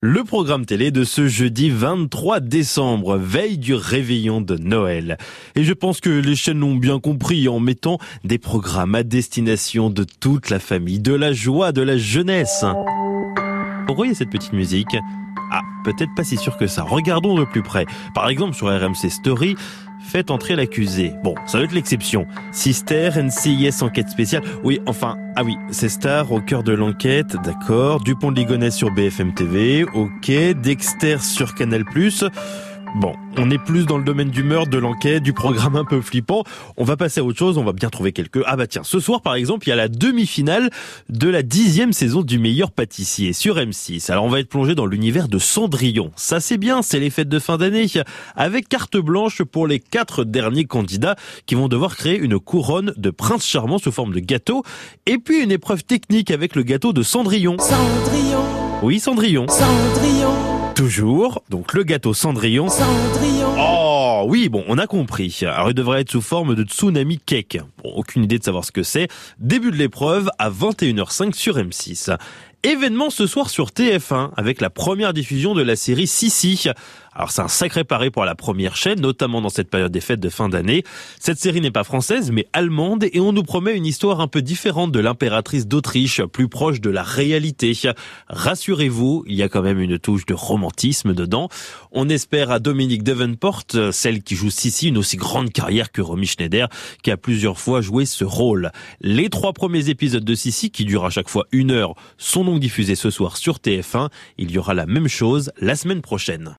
Le programme télé de ce jeudi 23 décembre, veille du réveillon de Noël. Et je pense que les chaînes l'ont bien compris en mettant des programmes à destination de toute la famille, de la joie, de la jeunesse. Vous voyez cette petite musique? Ah, peut-être pas si sûr que ça. Regardons de plus près. Par exemple, sur RMC Story, faites entrer l'accusé. Bon, ça va être l'exception. Sister, NCIS enquête spéciale. Oui, enfin, ah oui, c'est Star au cœur de l'enquête, d'accord. Dupont de sur BFM TV, ok. Dexter sur Canal+. Bon, on est plus dans le domaine du meurtre, de l'enquête, du programme un peu flippant. On va passer à autre chose, on va bien trouver quelques... Ah bah tiens, ce soir par exemple, il y a la demi-finale de la dixième saison du meilleur pâtissier sur M6. Alors on va être plongé dans l'univers de Cendrillon. Ça c'est bien, c'est les fêtes de fin d'année, avec carte blanche pour les quatre derniers candidats qui vont devoir créer une couronne de prince charmant sous forme de gâteau, et puis une épreuve technique avec le gâteau de Cendrillon. Cendrillon. Oui, Cendrillon. Cendrillon. Toujours, donc le gâteau Cendrillon. Cendrillon. Oh oui, bon, on a compris. Alors il devrait être sous forme de tsunami cake. Bon, aucune idée de savoir ce que c'est. Début de l'épreuve à 21h05 sur M6. Événement ce soir sur TF1 avec la première diffusion de la série Sissi. Alors c'est un sacré pari pour la première chaîne, notamment dans cette période des fêtes de fin d'année. Cette série n'est pas française mais allemande et on nous promet une histoire un peu différente de l'impératrice d'Autriche, plus proche de la réalité. Rassurez-vous, il y a quand même une touche de romantisme dedans. On espère à Dominique Davenport, celle qui joue Sissi, une aussi grande carrière que Romy Schneider, qui a plusieurs fois joué ce rôle. Les trois premiers épisodes de Sissi, qui durent à chaque fois une heure, sont donc diffusés ce soir sur TF1. Il y aura la même chose la semaine prochaine.